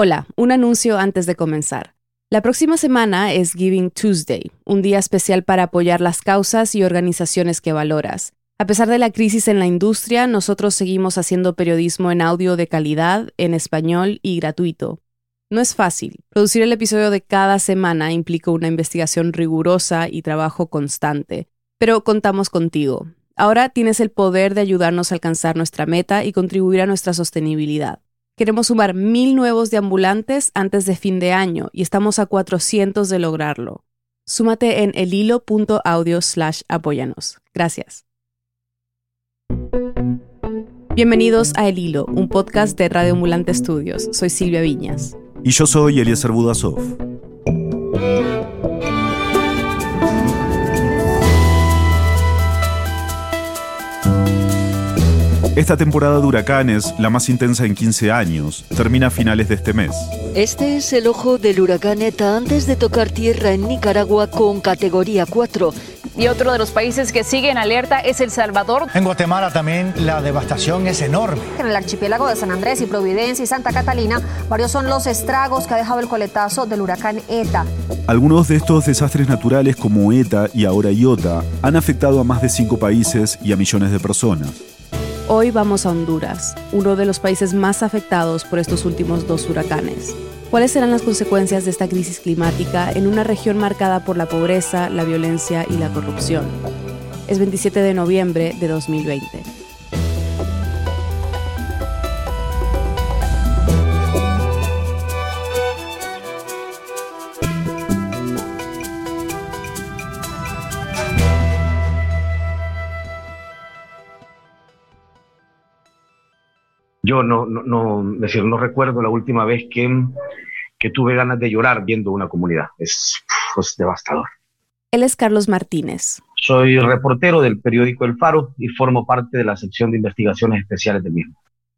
Hola, un anuncio antes de comenzar. La próxima semana es Giving Tuesday, un día especial para apoyar las causas y organizaciones que valoras. A pesar de la crisis en la industria, nosotros seguimos haciendo periodismo en audio de calidad, en español y gratuito. No es fácil. Producir el episodio de cada semana implica una investigación rigurosa y trabajo constante. Pero contamos contigo. Ahora tienes el poder de ayudarnos a alcanzar nuestra meta y contribuir a nuestra sostenibilidad. Queremos sumar mil nuevos deambulantes antes de fin de año y estamos a 400 de lograrlo. Súmate en elhilo.audio slash apóyanos. Gracias. Bienvenidos a El Hilo, un podcast de Radio Ambulante Estudios. Soy Silvia Viñas. Y yo soy Eliezer Budasov. Esta temporada de huracanes, la más intensa en 15 años, termina a finales de este mes. Este es el ojo del huracán ETA antes de tocar tierra en Nicaragua con categoría 4. Y otro de los países que sigue en alerta es El Salvador. En Guatemala también la devastación es enorme. En el archipiélago de San Andrés y Providencia y Santa Catalina, varios son los estragos que ha dejado el coletazo del huracán ETA. Algunos de estos desastres naturales como ETA y ahora IOTA han afectado a más de cinco países y a millones de personas. Hoy vamos a Honduras, uno de los países más afectados por estos últimos dos huracanes. ¿Cuáles serán las consecuencias de esta crisis climática en una región marcada por la pobreza, la violencia y la corrupción? Es 27 de noviembre de 2020. Yo no, no, no, decir, no recuerdo la última vez que, que tuve ganas de llorar viendo una comunidad. Es, es devastador. Él es Carlos Martínez. Soy reportero del periódico El Faro y formo parte de la sección de investigaciones especiales del mismo.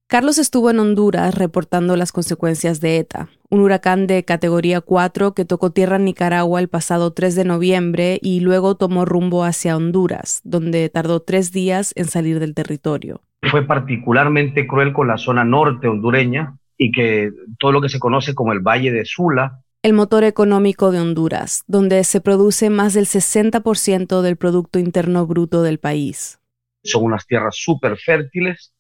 Carlos estuvo en Honduras reportando las consecuencias de ETA, un huracán de categoría 4 que tocó tierra en Nicaragua el pasado 3 de noviembre y luego tomó rumbo hacia Honduras, donde tardó tres días en salir del territorio fue particularmente cruel con la zona norte hondureña y que todo lo que se conoce como el Valle de Sula. El motor económico de Honduras, donde se produce más del 60% del Producto Interno Bruto del país. Son unas tierras súper fértiles,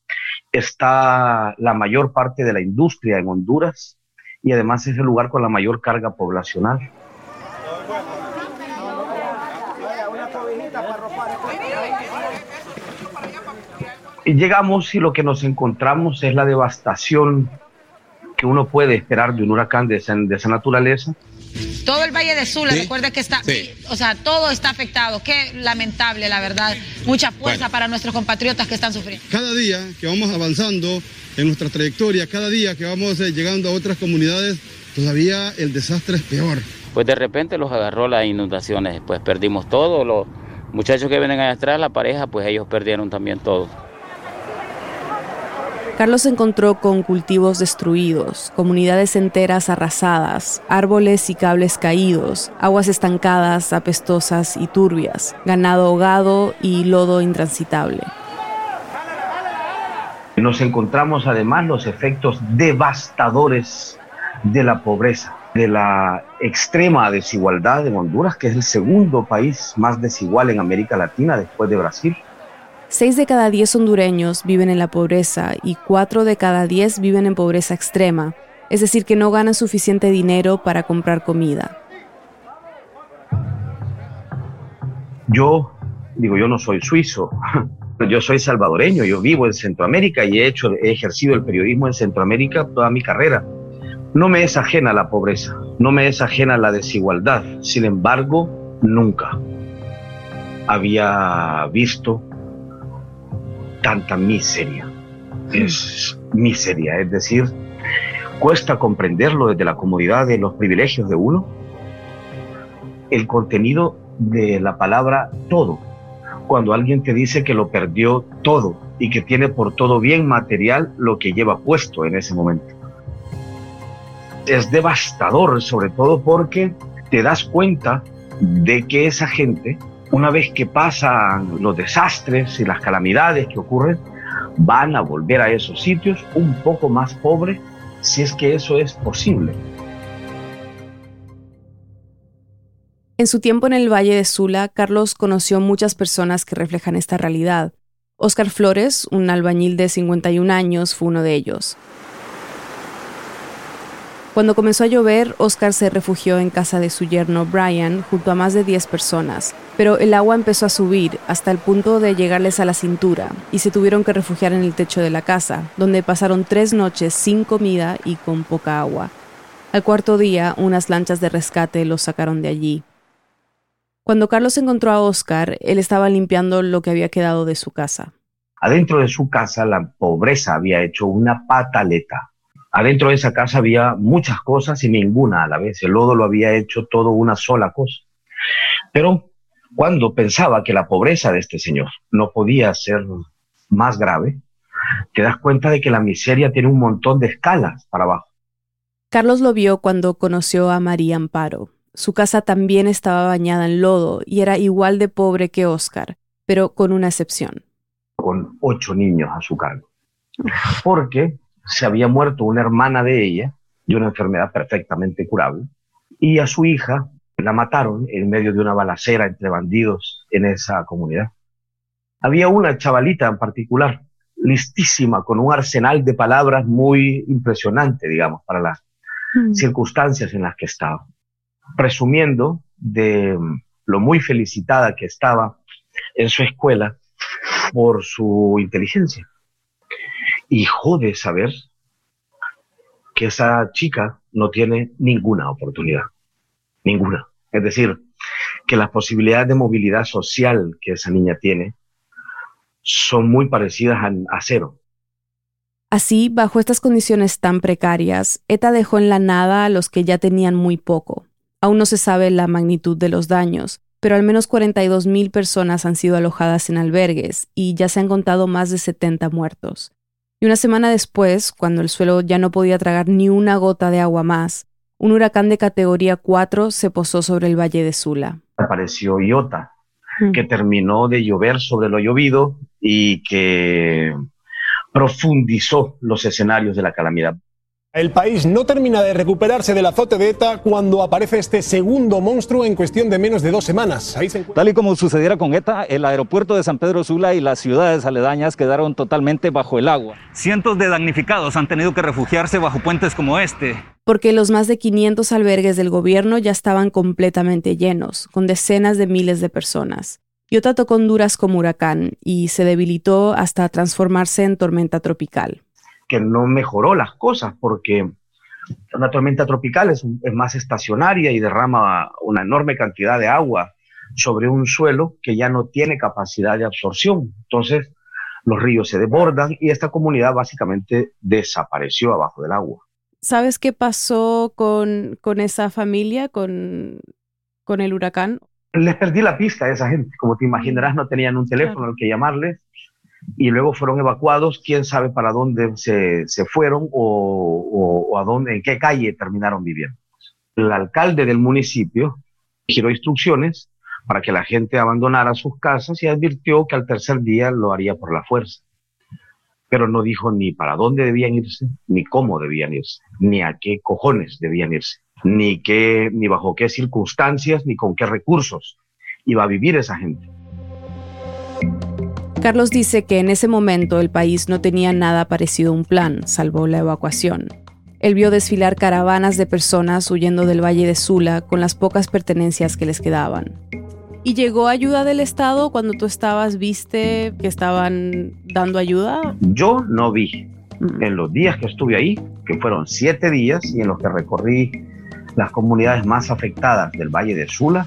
está la mayor parte de la industria en Honduras y además es el lugar con la mayor carga poblacional. Y llegamos y lo que nos encontramos es la devastación que uno puede esperar de un huracán de esa, naturaleza. Todo el Valle de Sula, recuerda que está, o sea, todo está afectado. Qué lamentable, la verdad. Mucha fuerza para nuestros compatriotas que están sufriendo. Cada día que vamos avanzando en nuestra trayectoria, cada día que vamos eh, llegando a otras comunidades, todavía el desastre es peor. Pues de repente los agarró las inundaciones, pues perdimos todo. Los muchachos que vienen allá atrás, la pareja, pues ellos perdieron también todo. Carlos se encontró con cultivos destruidos, comunidades enteras arrasadas, árboles y cables caídos, aguas estancadas, apestosas y turbias, ganado ahogado y lodo intransitable. Nos encontramos además los efectos devastadores de la pobreza, de la extrema desigualdad en Honduras, que es el segundo país más desigual en América Latina después de Brasil. Seis de cada diez hondureños viven en la pobreza y cuatro de cada diez viven en pobreza extrema, es decir, que no ganan suficiente dinero para comprar comida. Yo, digo, yo no soy suizo, yo soy salvadoreño, yo vivo en Centroamérica y he, hecho, he ejercido el periodismo en Centroamérica toda mi carrera. No me es ajena la pobreza, no me es ajena la desigualdad, sin embargo, nunca había visto tanta miseria. Es miseria, es decir, cuesta comprenderlo desde la comodidad de los privilegios de uno. El contenido de la palabra todo. Cuando alguien te dice que lo perdió todo y que tiene por todo bien material lo que lleva puesto en ese momento. Es devastador, sobre todo porque te das cuenta de que esa gente una vez que pasan los desastres y las calamidades que ocurren, van a volver a esos sitios un poco más pobres si es que eso es posible. En su tiempo en el Valle de Sula, Carlos conoció muchas personas que reflejan esta realidad. Oscar Flores, un albañil de 51 años, fue uno de ellos. Cuando comenzó a llover, Oscar se refugió en casa de su yerno Brian junto a más de 10 personas, pero el agua empezó a subir hasta el punto de llegarles a la cintura y se tuvieron que refugiar en el techo de la casa, donde pasaron tres noches sin comida y con poca agua. Al cuarto día, unas lanchas de rescate los sacaron de allí. Cuando Carlos encontró a Oscar, él estaba limpiando lo que había quedado de su casa. Adentro de su casa la pobreza había hecho una pataleta Adentro de esa casa había muchas cosas y ninguna a la vez. El lodo lo había hecho todo una sola cosa. Pero cuando pensaba que la pobreza de este señor no podía ser más grave, te das cuenta de que la miseria tiene un montón de escalas para abajo. Carlos lo vio cuando conoció a María Amparo. Su casa también estaba bañada en lodo y era igual de pobre que Oscar, pero con una excepción. Con ocho niños a su cargo. Porque se había muerto una hermana de ella de una enfermedad perfectamente curable y a su hija la mataron en medio de una balacera entre bandidos en esa comunidad. Había una chavalita en particular, listísima, con un arsenal de palabras muy impresionante, digamos, para las mm. circunstancias en las que estaba, presumiendo de lo muy felicitada que estaba en su escuela por su inteligencia y jode saber que esa chica no tiene ninguna oportunidad, ninguna. Es decir, que las posibilidades de movilidad social que esa niña tiene son muy parecidas a, cero. Así, bajo estas condiciones tan precarias, ETA dejó en la nada a los que ya tenían muy poco. Aún no se sabe la magnitud de los daños, pero al menos 42.000 personas han sido alojadas en albergues y ya se han contado más de 70 muertos. Y una semana después, cuando el suelo ya no podía tragar ni una gota de agua más, un huracán de categoría 4 se posó sobre el valle de Sula. Apareció Iota, mm. que terminó de llover sobre lo llovido y que profundizó los escenarios de la calamidad. El país no termina de recuperarse del azote de ETA cuando aparece este segundo monstruo en cuestión de menos de dos semanas. Tal y como sucediera con ETA, el aeropuerto de San Pedro Sula y las ciudades aledañas quedaron totalmente bajo el agua. Cientos de damnificados han tenido que refugiarse bajo puentes como este. Porque los más de 500 albergues del gobierno ya estaban completamente llenos, con decenas de miles de personas. Iota tocó Honduras como huracán y se debilitó hasta transformarse en tormenta tropical que no mejoró las cosas porque una tormenta tropical es, más estacionaria y derrama una enorme cantidad de agua sobre un suelo que ya no tiene capacidad de absorción. Entonces, los ríos se desbordan y esta comunidad básicamente desapareció abajo del agua. ¿Sabes qué pasó con, esa familia, con, con el huracán? Les perdí la pista a esa gente. Como te imaginarás, no tenían un teléfono al que llamarles y luego fueron evacuados, quién sabe para dónde se, se fueron o, o, a dónde, en qué calle terminaron viviendo. El alcalde del municipio giró instrucciones para que la gente abandonara sus casas y advirtió que al tercer día lo haría por la fuerza. Pero no dijo ni para dónde debían irse, ni cómo debían irse, ni a qué cojones debían irse, ni, qué, ni bajo qué circunstancias, ni con qué recursos iba a vivir esa gente. Carlos dice que en ese momento el país no tenía nada parecido a un plan, salvo la evacuación. Él vio desfilar caravanas de personas huyendo del Valle de Sula con las pocas pertenencias que les quedaban. ¿Y llegó ayuda del Estado cuando tú estabas, viste que estaban dando ayuda? Yo no vi. Mm. En los días que estuve ahí, que fueron siete días y en los que recorrí las comunidades más afectadas del Valle de Sula,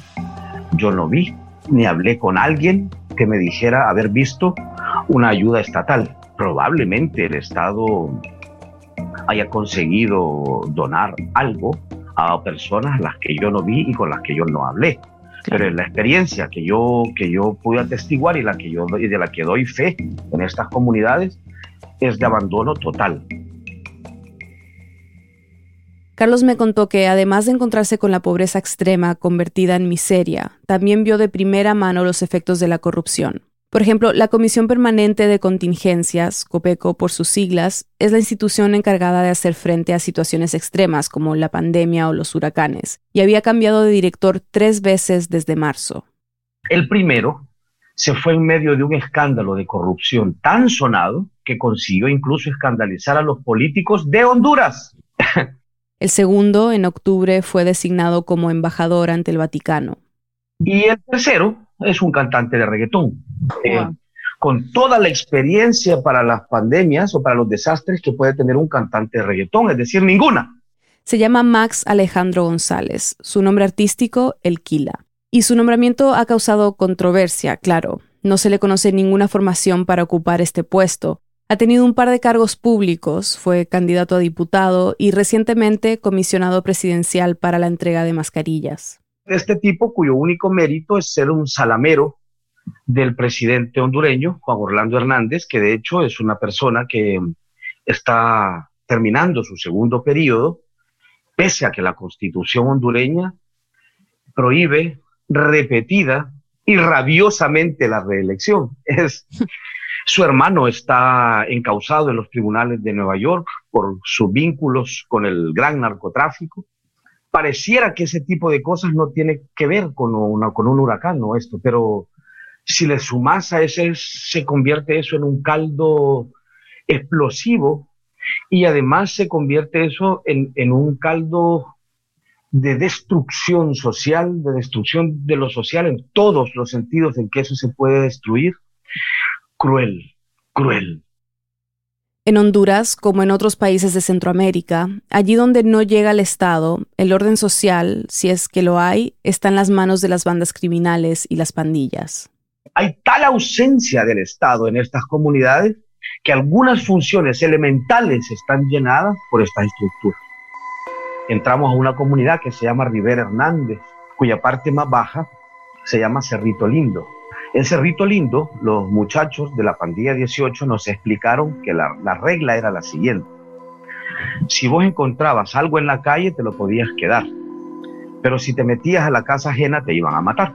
yo no vi ni hablé con alguien que me dijera haber visto una ayuda estatal. Probablemente el Estado haya conseguido donar algo a personas las que yo no vi y con las que yo no hablé. Pero en la experiencia que yo, que yo pude atestiguar y, la que yo, y de la que doy fe en estas comunidades es de abandono total. Carlos me contó que, además de encontrarse con la pobreza extrema convertida en miseria, también vio de primera mano los efectos de la corrupción. Por ejemplo, la Comisión Permanente de Contingencias, COPECO por sus siglas, es la institución encargada de hacer frente a situaciones extremas como la pandemia o los huracanes, y había cambiado de director tres veces desde marzo. El primero se fue en medio de un escándalo de corrupción tan sonado que consiguió incluso escandalizar a los políticos de Honduras. El segundo, en octubre, fue designado como embajador ante el Vaticano. Y el tercero es un cantante de reggaetón, eh, con toda la experiencia para las pandemias o para los desastres que puede tener un cantante de reggaetón, es decir, ninguna. Se llama Max Alejandro González, su nombre artístico, El Quila. Y su nombramiento ha causado controversia, claro. No se le conoce ninguna formación para ocupar este puesto. Ha tenido un par de cargos públicos, fue candidato a diputado y recientemente comisionado presidencial para la entrega de mascarillas este tipo cuyo único mérito es ser un salamero del presidente hondureño, Juan Orlando Hernández, que de hecho es una persona que está terminando su segundo periodo, pese a que la constitución hondureña prohíbe repetida y rabiosamente la reelección. Es, su hermano está encausado en los tribunales de Nueva York por sus vínculos con el gran narcotráfico pareciera que ese tipo de cosas no tiene que ver con, un huracán o esto, pero si le sumas a ese, se convierte eso en un caldo explosivo y además se convierte eso en, en un caldo de destrucción social, de destrucción de lo social en todos los sentidos en que eso se puede destruir. Cruel, cruel. En Honduras, como en otros países de Centroamérica, allí donde no llega el Estado, el orden social, si es que lo hay, está en las manos de las bandas criminales y las pandillas. Hay tal ausencia del Estado en estas comunidades que algunas funciones elementales están llenadas por estas estructuras. Entramos a una comunidad que se llama Rivera Hernández, cuya parte más baja se llama Cerrito Lindo. En Cerrito Lindo, los muchachos de la pandilla 18 nos explicaron que la, regla era la siguiente. Si vos encontrabas algo en la calle, te lo podías quedar. Pero si te metías a la casa ajena, te iban a matar.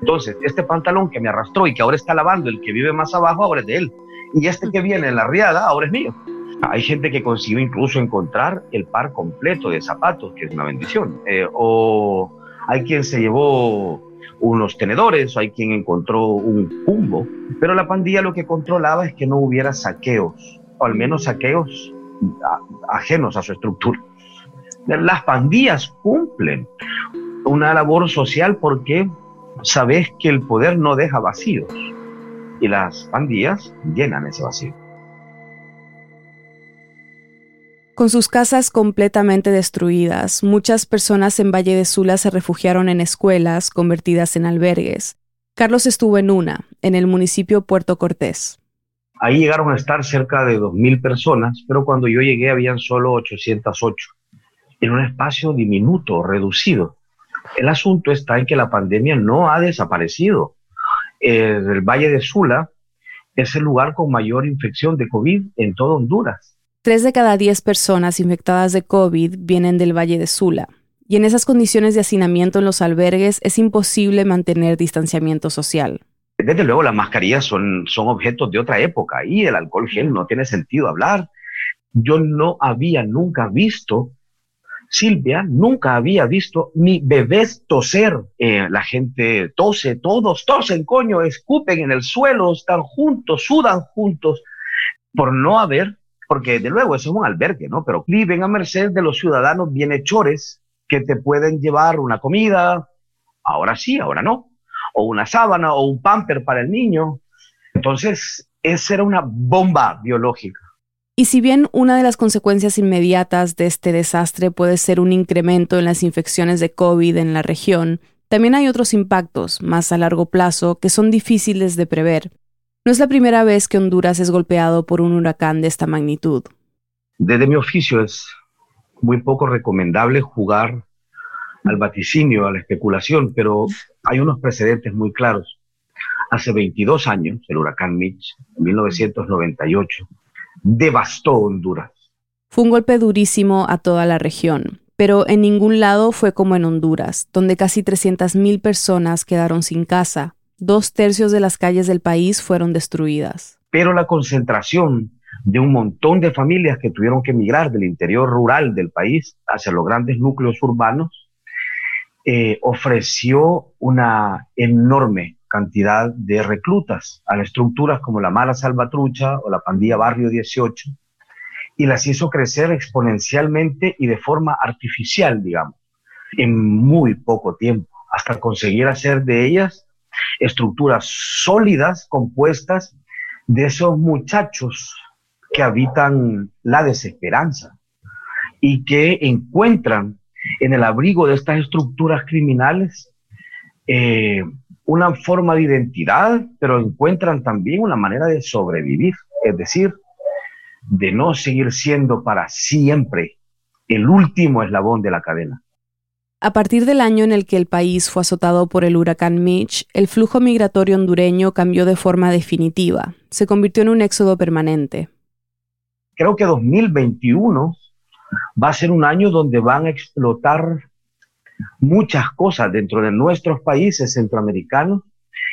Entonces, este pantalón que me arrastró y que ahora está lavando el que vive más abajo, ahora es de él. Y este que viene en la riada, ahora es mío. Hay gente que consiguió incluso encontrar el par completo de zapatos, que es una bendición. Eh, o hay quien se llevó unos tenedores, hay quien encontró un cumbo, pero la pandilla lo que controlaba es que no hubiera saqueos, o al menos saqueos ajenos a su estructura. Las pandillas cumplen una labor social porque sabes que el poder no deja vacíos y las pandillas llenan ese vacío. Con sus casas completamente destruidas, muchas personas en Valle de Sula se refugiaron en escuelas convertidas en albergues. Carlos estuvo en una, en el municipio Puerto Cortés. Ahí llegaron a estar cerca de 2.000 personas, pero cuando yo llegué habían solo 808, en un espacio diminuto, reducido. El asunto está en que la pandemia no ha desaparecido. el Valle de Sula es el lugar con mayor infección de COVID en todo Honduras Tres de cada diez personas infectadas de COVID vienen del Valle de Sula, y en esas condiciones de hacinamiento en los albergues es imposible mantener distanciamiento social. Desde luego las mascarillas son, objetos de otra época y el alcohol gel no tiene sentido hablar. Yo no había nunca visto, Silvia, nunca había visto ni bebés toser. Eh, la gente tose, todos tosen, coño, escupen en el suelo, están juntos, sudan juntos, por no haber porque de luego eso es un albergue, ¿no? Pero viven a merced de los ciudadanos bienhechores que te pueden llevar una comida, ahora sí, ahora no, o una sábana o un pamper para el niño. Entonces, esa era una bomba biológica. Y si bien una de las consecuencias inmediatas de este desastre puede ser un incremento en las infecciones de COVID en la región, también hay otros impactos más a largo plazo que son difíciles de prever. No es la primera vez que Honduras es golpeado por un huracán de esta magnitud. Desde mi oficio es muy poco recomendable jugar al vaticinio, a la especulación, pero hay unos precedentes muy claros. Hace 22 años, el huracán Mitch, en 1998, devastó Honduras. Fue un golpe durísimo a toda la región, pero en ningún lado fue como en Honduras, donde casi 300.000 personas quedaron sin casa, Dos tercios de las calles del país fueron destruidas. Pero la concentración de un montón de familias que tuvieron que emigrar del interior rural del país hacia los grandes núcleos urbanos eh, ofreció una enorme cantidad de reclutas a las estructuras como la Mala Salvatrucha o la Pandilla Barrio 18 y las hizo crecer exponencialmente y de forma artificial, digamos, en muy poco tiempo, hasta conseguir hacer de ellas estructuras sólidas compuestas de esos muchachos que habitan la desesperanza y que encuentran en el abrigo de estas estructuras criminales eh, una forma de identidad, pero encuentran también una manera de sobrevivir, es decir, de no seguir siendo para siempre el último eslabón de la cadena. A partir del año en el que el país fue azotado por el huracán Mitch, el flujo migratorio hondureño cambió de forma definitiva. Se convirtió en un éxodo permanente. Creo que 2021 va a ser un año donde van a explotar muchas cosas dentro de nuestros países centroamericanos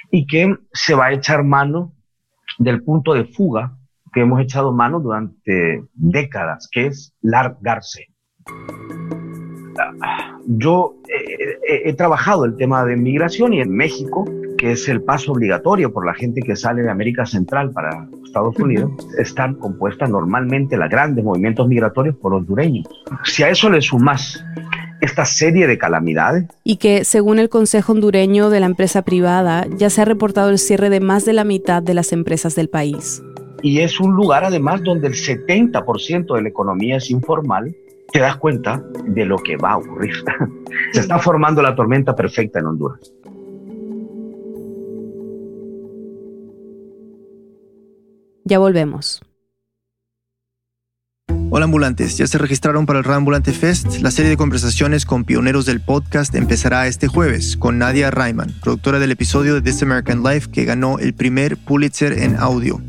y que se va a echar mano del punto de fuga que hemos echado mano durante décadas, que es largarse. Yo he trabajado el tema de migración y en México, que es el paso obligatorio por la gente que sale de América Central para Estados Unidos, están compuestas normalmente las grandes movimientos migratorios por hondureños. Si a eso le sumas esta serie de calamidades. Y que, según el Consejo Hondureño de la empresa privada, ya se ha reportado el cierre de más de la mitad de las empresas del país. Y es un lugar además donde el 70% de la economía es informal. Te das cuenta de lo que va a ocurrir. se está formando la tormenta perfecta en Honduras. Ya volvemos. Hola ambulantes, ¿ya se registraron para el Rambulante Fest? La serie de conversaciones con pioneros del podcast empezará este jueves con Nadia Reiman, productora del episodio de This American Life que ganó el primer Pulitzer en audio.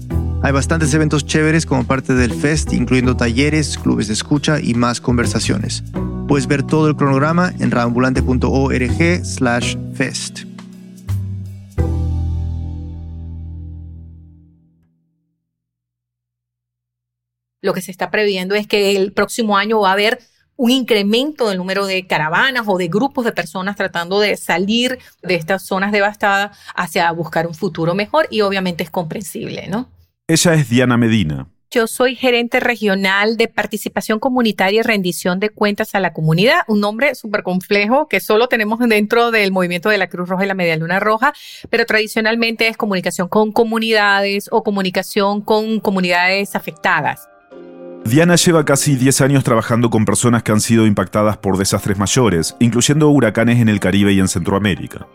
Hay bastantes eventos chéveres como parte del Fest, incluyendo talleres, clubes de escucha y más conversaciones. Puedes ver todo el cronograma en rambulante.org slash fest. lo que se está previendo es que el próximo año va a haber un incremento del número de caravanas o de grupos de personas tratando de salir de estas zonas devastadas hacia buscar un futuro mejor y obviamente es comprensible, ¿no? Ella es Diana Medina. Yo soy gerente regional de participación comunitaria y rendición de cuentas a la comunidad, un nombre súper complejo que solo tenemos dentro del movimiento de la Cruz Roja y la Media Luna Roja, pero tradicionalmente es comunicación con comunidades o comunicación con comunidades afectadas. Diana lleva casi 10 años trabajando con personas que han sido impactadas por desastres mayores, incluyendo huracanes en el Caribe y en Centroamérica.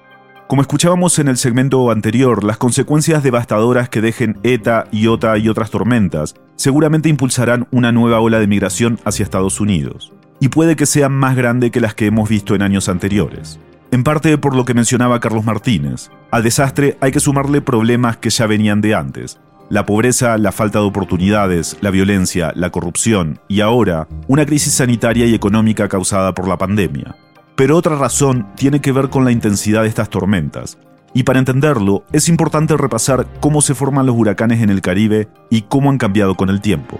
Como escuchábamos en el segmento anterior, las consecuencias devastadoras que dejen ETA, IOTA y otras tormentas seguramente impulsarán una nueva ola de migración hacia Estados Unidos, y puede que sean más grande que las que hemos visto en años anteriores. En parte por lo que mencionaba Carlos Martínez, al desastre hay que sumarle problemas que ya venían de antes, la pobreza, la falta de oportunidades, la violencia, la corrupción y ahora una crisis sanitaria y económica causada por la pandemia. Pero otra razón tiene que ver con la intensidad de estas tormentas. Y para entenderlo, es importante repasar cómo se forman los huracanes en el Caribe y cómo han cambiado con el tiempo.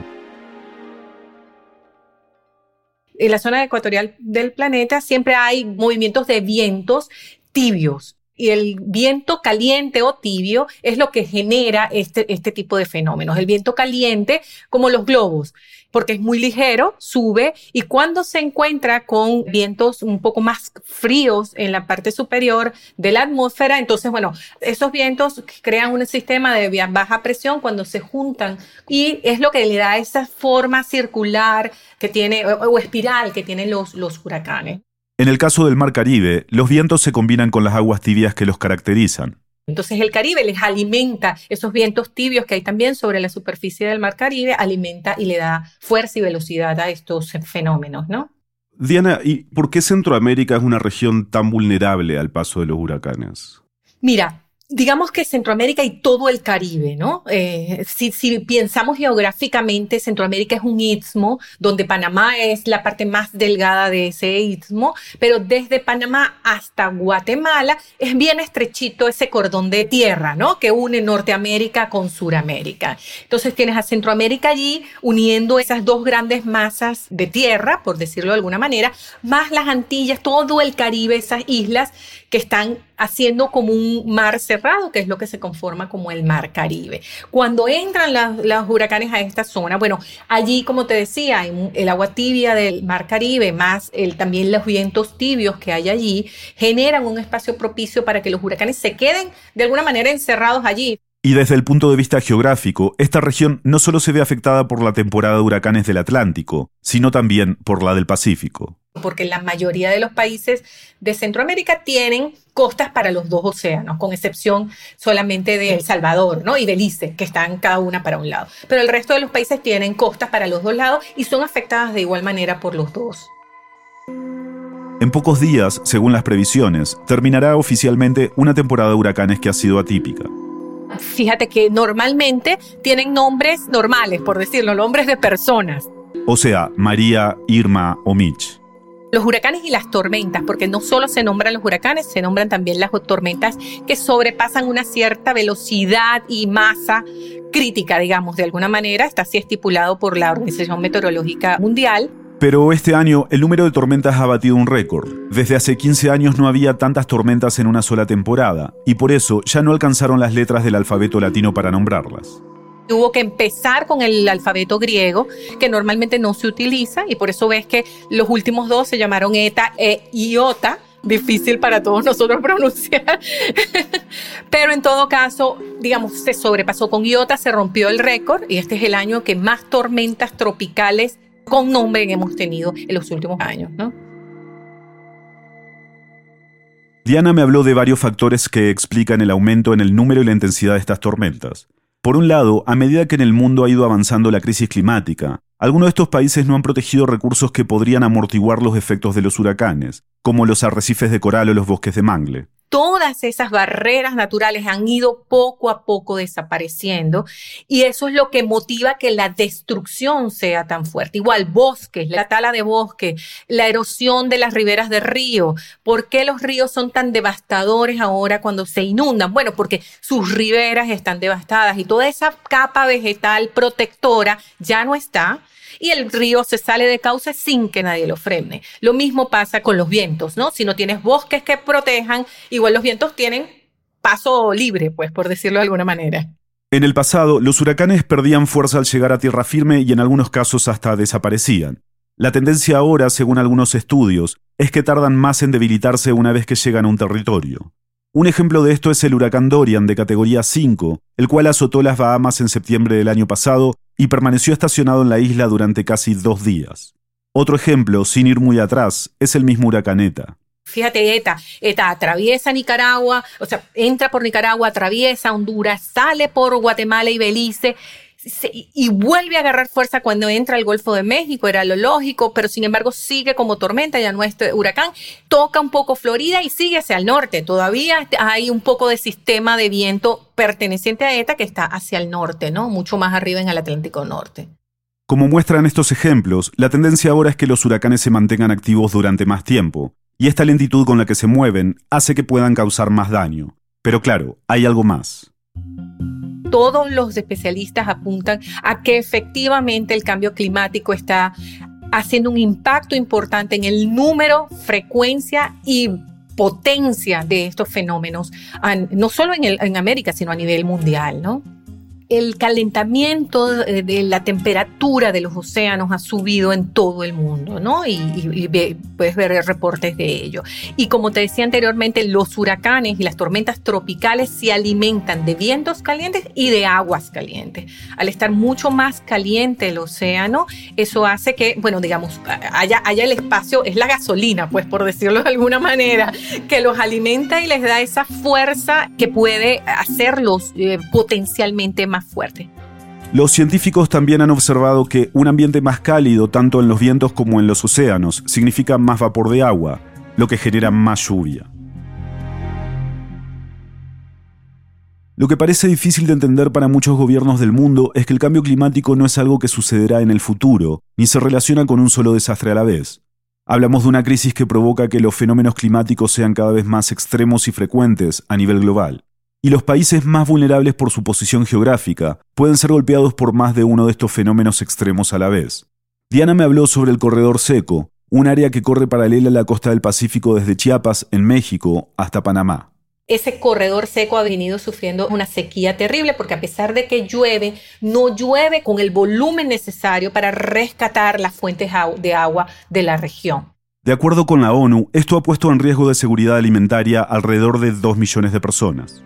En la zona ecuatorial del planeta siempre hay movimientos de vientos tibios y el viento caliente o tibio es lo que genera este, este tipo de fenómenos. El viento caliente, como los globos, porque es muy ligero, sube y cuando se encuentra con vientos un poco más fríos en la parte superior de la atmósfera, entonces, bueno, esos vientos crean un sistema de baja presión cuando se juntan y es lo que le da esa forma circular que tiene o, espiral que tienen los, los huracanes. En el caso del Mar Caribe, los vientos se combinan con las aguas tibias que los caracterizan. Entonces el Caribe les alimenta esos vientos tibios que hay también sobre la superficie del Mar Caribe, alimenta y le da fuerza y velocidad a estos fenómenos, ¿no? Diana, ¿y por qué Centroamérica es una región tan vulnerable al paso de los huracanes? Mira, digamos que Centroamérica y todo el Caribe, ¿no? Eh, si, si, pensamos geográficamente, Centroamérica es un istmo, donde Panamá es la parte más delgada de ese istmo, pero desde Panamá hasta Guatemala es bien estrechito ese cordón de tierra, ¿no? Que une Norteamérica con Suramérica. Entonces tienes a Centroamérica allí uniendo esas dos grandes masas de tierra, por decirlo de alguna manera, más las Antillas, todo el Caribe, esas islas que están haciendo como un mar cerrado, que es lo que se conforma como el mar Caribe. Cuando entran los huracanes a esta zona, bueno, allí, como te decía, el agua tibia del mar Caribe, más el, también los vientos tibios que hay allí, generan un espacio propicio para que los huracanes se queden de alguna manera encerrados allí. Y desde el punto de vista geográfico, esta región no solo se ve afectada por la temporada de huracanes del Atlántico, sino también por la del Pacífico porque la mayoría de los países de Centroamérica tienen costas para los dos océanos, con excepción solamente de El Salvador ¿no? y Belice, que están cada una para un lado. Pero el resto de los países tienen costas para los dos lados y son afectadas de igual manera por los dos. En pocos días, según las previsiones, terminará oficialmente una temporada de huracanes que ha sido atípica. Fíjate que normalmente tienen nombres normales, por decirlo, nombres de personas. O sea, María, Irma o Mitch los huracanes y las tormentas, porque no solo se nombran los huracanes, se nombran también las tormentas que sobrepasan una cierta velocidad y masa crítica, digamos, de alguna manera, está así estipulado por la Organización Meteorológica Mundial. Pero este año el número de tormentas ha batido un récord. Desde hace 15 años no había tantas tormentas en una sola temporada, y por eso ya no alcanzaron las letras del alfabeto latino para nombrarlas. Tuvo que empezar con el alfabeto griego, que normalmente no se utiliza, y por eso ves que los últimos dos se llamaron eta e iota, difícil para todos nosotros pronunciar. Pero en todo caso, digamos, se sobrepasó con iota, se rompió el récord, y este es el año que más tormentas tropicales con nombre hemos tenido en los últimos años. Diana me habló de varios factores que explican el aumento en el número y la intensidad de estas tormentas. Por un lado, a medida que en el mundo ha ido avanzando la crisis climática, algunos de estos países no han protegido recursos que podrían amortiguar los efectos de los huracanes, como los arrecifes de coral o los bosques de mangle todas esas barreras naturales han ido poco a poco desapareciendo y eso es lo que motiva que la destrucción sea tan fuerte. Igual bosques, la tala de bosque, la erosión de las riberas de río. ¿Por qué los ríos son tan devastadores ahora cuando se inundan? Bueno, porque sus riberas están devastadas y toda esa capa vegetal protectora ya no está y el río se sale de cauce sin que nadie lo frene. Lo mismo pasa con los vientos, ¿no? Si no tienes bosques que protejan, igual los vientos tienen paso libre, pues, por decirlo de alguna manera. En el pasado, los huracanes perdían fuerza al llegar a tierra firme y en algunos casos hasta desaparecían. La tendencia ahora, según algunos estudios, es que tardan más en debilitarse una vez que llegan a un territorio. Un ejemplo de esto es el huracán Dorian de categoría 5, el cual azotó las Bahamas en septiembre del año pasado y permaneció estacionado en la isla durante casi dos días. Otro ejemplo, sin ir muy atrás, es el mismo huracán ETA. Fíjate, ETA, ETA atraviesa Nicaragua, o sea, entra por Nicaragua, atraviesa Honduras, sale por Guatemala y Belice, y vuelve a agarrar fuerza cuando entra al Golfo de México, era lo lógico, pero sin embargo sigue como tormenta, ya no es huracán, toca un poco Florida y sigue hacia el norte. Todavía hay un poco de sistema de viento perteneciente a ETA que está hacia el norte, ¿no? Mucho más arriba en el Atlántico Norte. Como muestran estos ejemplos, la tendencia ahora es que los huracanes se mantengan activos durante más tiempo, y esta lentitud con la que se mueven hace que puedan causar más daño. Pero claro, hay algo más todos los especialistas apuntan a que efectivamente el cambio climático está haciendo un impacto importante en el número, frecuencia y potencia de estos fenómenos, no solo en, en América, sino a nivel mundial, ¿no? El calentamiento de la temperatura de los océanos ha subido en todo el mundo, ¿no? Y, puedes ver reportes de ello. Y como te decía anteriormente, los huracanes y las tormentas tropicales se alimentan de vientos calientes y de aguas calientes. Al estar mucho más caliente el océano, eso hace que, bueno, digamos, haya, haya el espacio, es la gasolina, pues por decirlo de alguna manera, que los alimenta y les da esa fuerza que puede hacerlos eh, potencialmente más fuerte. Los científicos también han observado que un ambiente más cálido, tanto en los vientos como en los océanos, significa más vapor de agua, lo que genera más lluvia. Lo que parece difícil de entender para muchos gobiernos del mundo es que el cambio climático no es algo que sucederá en el futuro, ni se relaciona con un solo desastre a la vez. Hablamos de una crisis que provoca que los fenómenos climáticos sean cada vez más extremos y frecuentes a nivel global. Y los países más vulnerables por su posición geográfica pueden ser golpeados por más de uno de estos fenómenos extremos a la vez. Diana me habló sobre el corredor seco, un área que corre paralela a la costa del Pacífico desde Chiapas, en México, hasta Panamá ese corredor seco ha venido sufriendo una sequía terrible porque a pesar de que llueve, no llueve con el volumen necesario para rescatar las fuentes de agua de la región. De acuerdo con la ONU, esto ha puesto en riesgo de seguridad alimentaria alrededor de 2 millones de personas.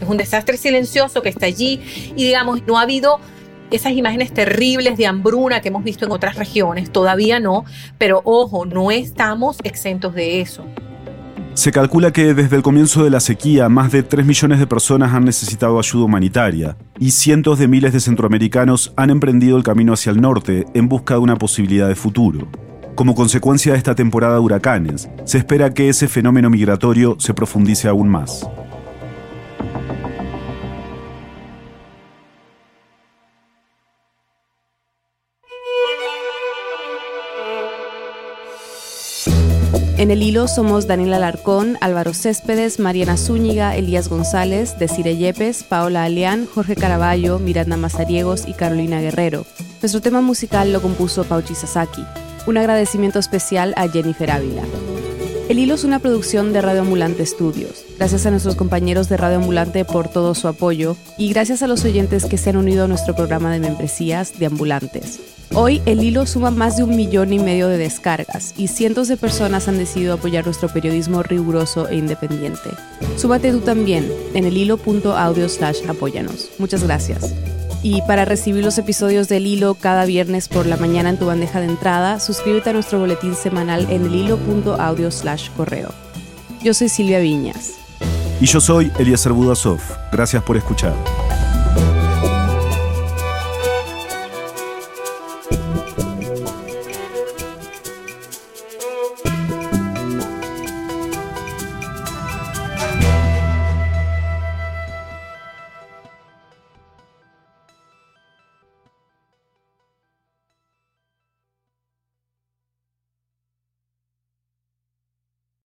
Es un desastre silencioso que está allí y digamos, no ha habido esas imágenes terribles de hambruna que hemos visto en otras regiones, todavía no, pero ojo, no estamos exentos de eso. Se calcula que desde el comienzo de la sequía más de 3 millones de personas han necesitado ayuda humanitaria y cientos de miles de centroamericanos han emprendido el camino hacia el norte en busca de una posibilidad de futuro. Como consecuencia de esta temporada de huracanes, se espera que ese fenómeno migratorio se profundice aún más. En el hilo somos Daniela Alarcón, Álvaro Céspedes, Mariana Zúñiga, Elías González, Desire Yepes, Paola Aleán, Jorge Caraballo, Miranda Mazariegos y Carolina Guerrero. Nuestro tema musical lo compuso Pauchi Sasaki. Un agradecimiento especial a Jennifer Ávila. El Hilo es una producción de Radio Ambulante Estudios. Gracias a nuestros compañeros de Radio Ambulante por todo su apoyo y gracias a los oyentes que se han unido a nuestro programa de membresías de ambulantes. Hoy el hilo suma más de un millón y medio de descargas y cientos de personas han decidido apoyar nuestro periodismo riguroso e independiente. Súbate tú también en el hilo.audio slash apóyanos. Muchas gracias. Y para recibir los episodios del hilo cada viernes por la mañana en tu bandeja de entrada, suscríbete a nuestro boletín semanal en el hilo.audio slash correo. Yo soy Silvia Viñas. Y yo soy Eliezer Budasov. Gracias por escuchar.